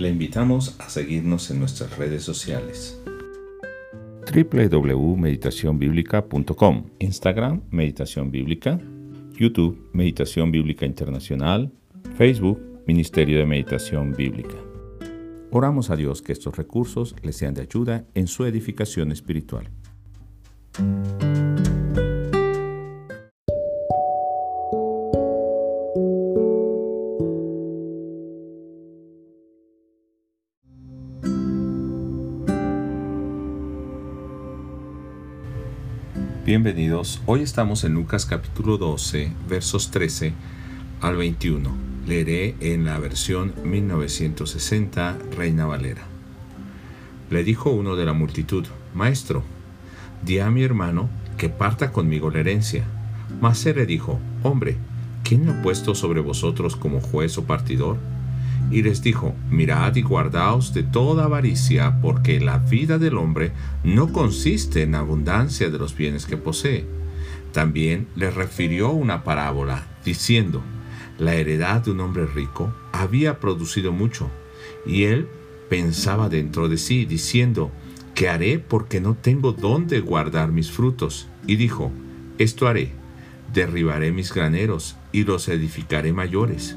Le invitamos a seguirnos en nuestras redes sociales www.meditacionbiblica.com Instagram Meditación Bíblica YouTube Meditación Bíblica Internacional Facebook Ministerio de Meditación Bíblica Oramos a Dios que estos recursos les sean de ayuda en su edificación espiritual. Bienvenidos, hoy estamos en Lucas capítulo 12, versos 13 al 21. Leeré en la versión 1960 Reina Valera. Le dijo uno de la multitud, Maestro, di a mi hermano que parta conmigo la herencia. Mas él le dijo, Hombre, ¿quién me ha puesto sobre vosotros como juez o partidor? Y les dijo, Mirad y guardaos de toda avaricia, porque la vida del hombre no consiste en abundancia de los bienes que posee. También les refirió una parábola, diciendo, La heredad de un hombre rico había producido mucho, y él pensaba dentro de sí, diciendo, ¿qué haré porque no tengo dónde guardar mis frutos? Y dijo, Esto haré, derribaré mis graneros y los edificaré mayores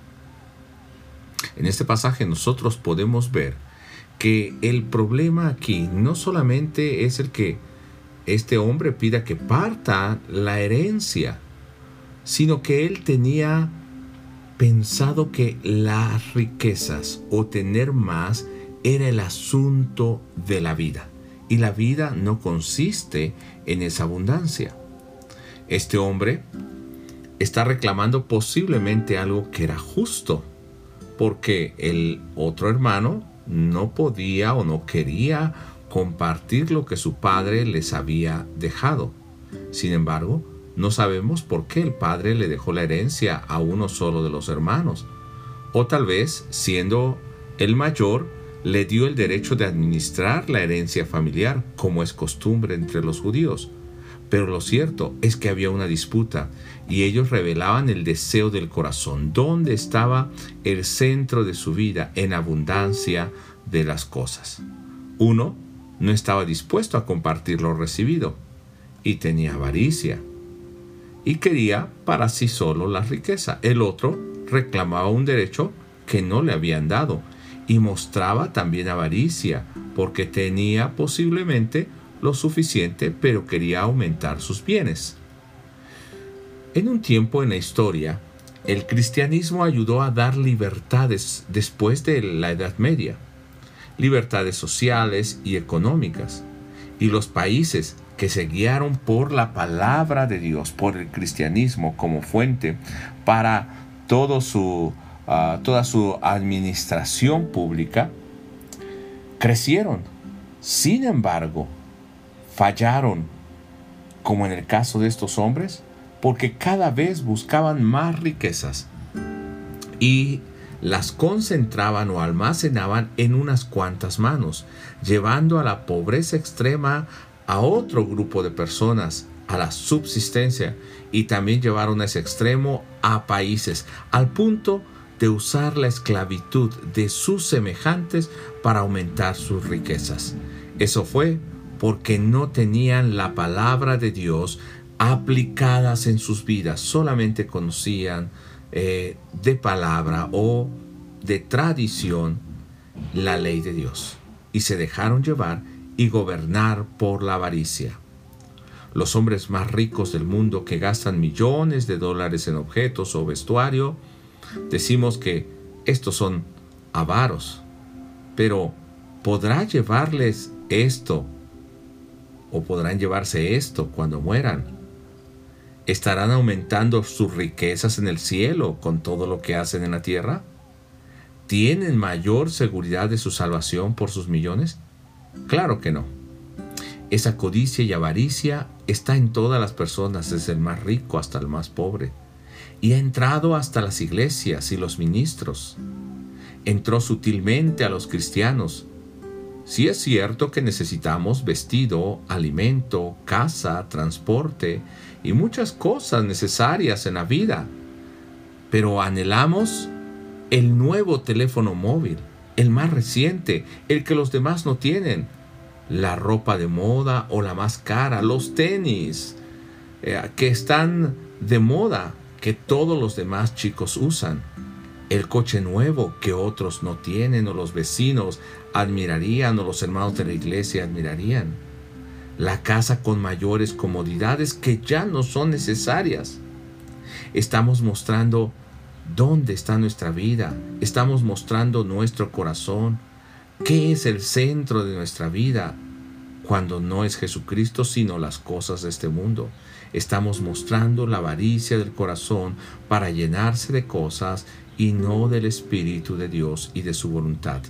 En este pasaje nosotros podemos ver que el problema aquí no solamente es el que este hombre pida que parta la herencia, sino que él tenía pensado que las riquezas o tener más era el asunto de la vida. Y la vida no consiste en esa abundancia. Este hombre está reclamando posiblemente algo que era justo porque el otro hermano no podía o no quería compartir lo que su padre les había dejado. Sin embargo, no sabemos por qué el padre le dejó la herencia a uno solo de los hermanos. O tal vez, siendo el mayor, le dio el derecho de administrar la herencia familiar, como es costumbre entre los judíos. Pero lo cierto es que había una disputa y ellos revelaban el deseo del corazón, dónde estaba el centro de su vida en abundancia de las cosas. Uno no estaba dispuesto a compartir lo recibido y tenía avaricia y quería para sí solo la riqueza. El otro reclamaba un derecho que no le habían dado y mostraba también avaricia porque tenía posiblemente lo suficiente, pero quería aumentar sus bienes. En un tiempo en la historia, el cristianismo ayudó a dar libertades después de la Edad Media, libertades sociales y económicas, y los países que se guiaron por la palabra de Dios, por el cristianismo como fuente para todo su, ah, toda su administración pública, crecieron. Sin embargo, fallaron, como en el caso de estos hombres, porque cada vez buscaban más riquezas y las concentraban o almacenaban en unas cuantas manos, llevando a la pobreza extrema a otro grupo de personas, a la subsistencia, y también llevaron a ese extremo a países, al punto de usar la esclavitud de sus semejantes para aumentar sus riquezas. Eso fue porque no tenían la palabra de Dios aplicadas en sus vidas, solamente conocían eh, de palabra o de tradición la ley de Dios. Y se dejaron llevar y gobernar por la avaricia. Los hombres más ricos del mundo que gastan millones de dólares en objetos o vestuario, decimos que estos son avaros, pero ¿podrá llevarles esto o podrán llevarse esto cuando mueran. ¿Estarán aumentando sus riquezas en el cielo con todo lo que hacen en la tierra? ¿Tienen mayor seguridad de su salvación por sus millones? Claro que no. Esa codicia y avaricia está en todas las personas, desde el más rico hasta el más pobre, y ha entrado hasta las iglesias y los ministros. Entró sutilmente a los cristianos. Si es cierto que necesitamos vestido, alimento, casa, transporte y muchas cosas necesarias en la vida, pero anhelamos el nuevo teléfono móvil, el más reciente, el que los demás no tienen, la ropa de moda o la más cara, los tenis, eh, que están de moda, que todos los demás chicos usan, el coche nuevo que otros no tienen o los vecinos admirarían o los hermanos de la iglesia admirarían, la casa con mayores comodidades que ya no son necesarias. Estamos mostrando ¿Dónde está nuestra vida? ¿Estamos mostrando nuestro corazón? ¿Qué es el centro de nuestra vida? Cuando no es Jesucristo, sino las cosas de este mundo. Estamos mostrando la avaricia del corazón para llenarse de cosas y no del Espíritu de Dios y de su voluntad.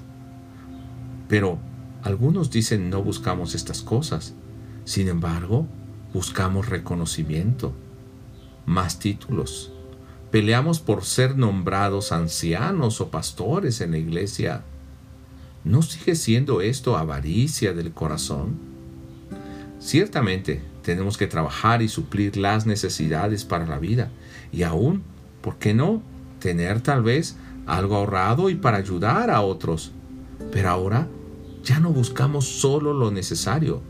Pero algunos dicen no buscamos estas cosas. Sin embargo, buscamos reconocimiento, más títulos, peleamos por ser nombrados ancianos o pastores en la iglesia, ¿no sigue siendo esto avaricia del corazón? Ciertamente tenemos que trabajar y suplir las necesidades para la vida y aún, ¿por qué no?, tener tal vez algo ahorrado y para ayudar a otros. Pero ahora ya no buscamos solo lo necesario,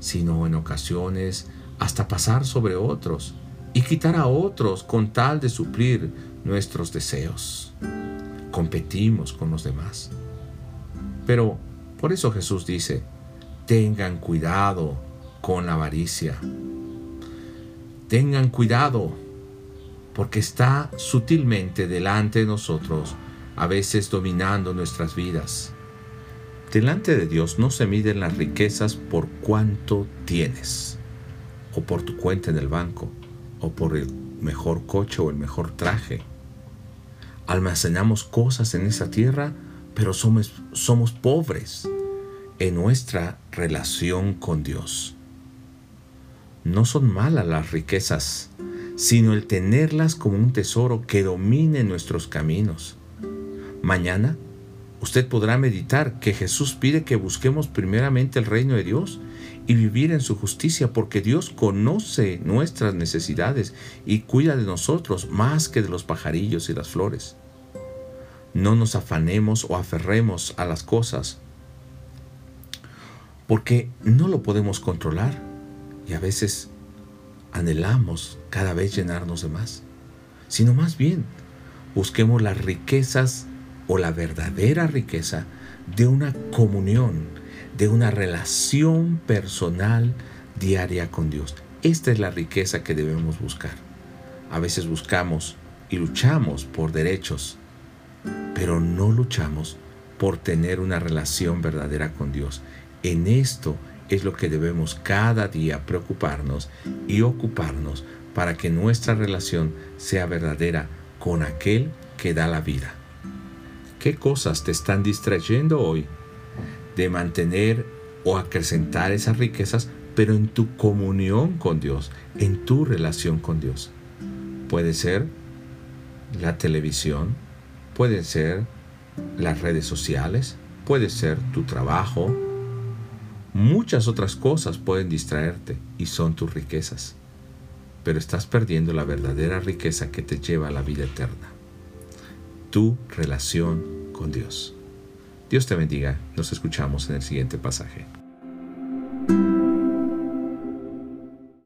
sino en ocasiones hasta pasar sobre otros y quitar a otros con tal de suplir nuestros deseos. Competimos con los demás. Pero por eso Jesús dice, tengan cuidado con la avaricia. Tengan cuidado porque está sutilmente delante de nosotros, a veces dominando nuestras vidas. Delante de Dios no se miden las riquezas por cuánto tienes o por tu cuenta en el banco o por el mejor coche o el mejor traje. Almacenamos cosas en esa tierra, pero somos, somos pobres en nuestra relación con Dios. No son malas las riquezas, sino el tenerlas como un tesoro que domine nuestros caminos. Mañana usted podrá meditar que Jesús pide que busquemos primeramente el reino de Dios y vivir en su justicia, porque Dios conoce nuestras necesidades y cuida de nosotros más que de los pajarillos y las flores. No nos afanemos o aferremos a las cosas, porque no lo podemos controlar y a veces anhelamos cada vez llenarnos de más, sino más bien busquemos las riquezas o la verdadera riqueza de una comunión de una relación personal diaria con Dios. Esta es la riqueza que debemos buscar. A veces buscamos y luchamos por derechos, pero no luchamos por tener una relación verdadera con Dios. En esto es lo que debemos cada día preocuparnos y ocuparnos para que nuestra relación sea verdadera con aquel que da la vida. ¿Qué cosas te están distrayendo hoy de mantener o acrecentar esas riquezas, pero en tu comunión con Dios, en tu relación con Dios. Puede ser la televisión, puede ser las redes sociales, puede ser tu trabajo. Muchas otras cosas pueden distraerte y son tus riquezas, pero estás perdiendo la verdadera riqueza que te lleva a la vida eterna, tu relación Dios. Dios te bendiga. Nos escuchamos en el siguiente pasaje.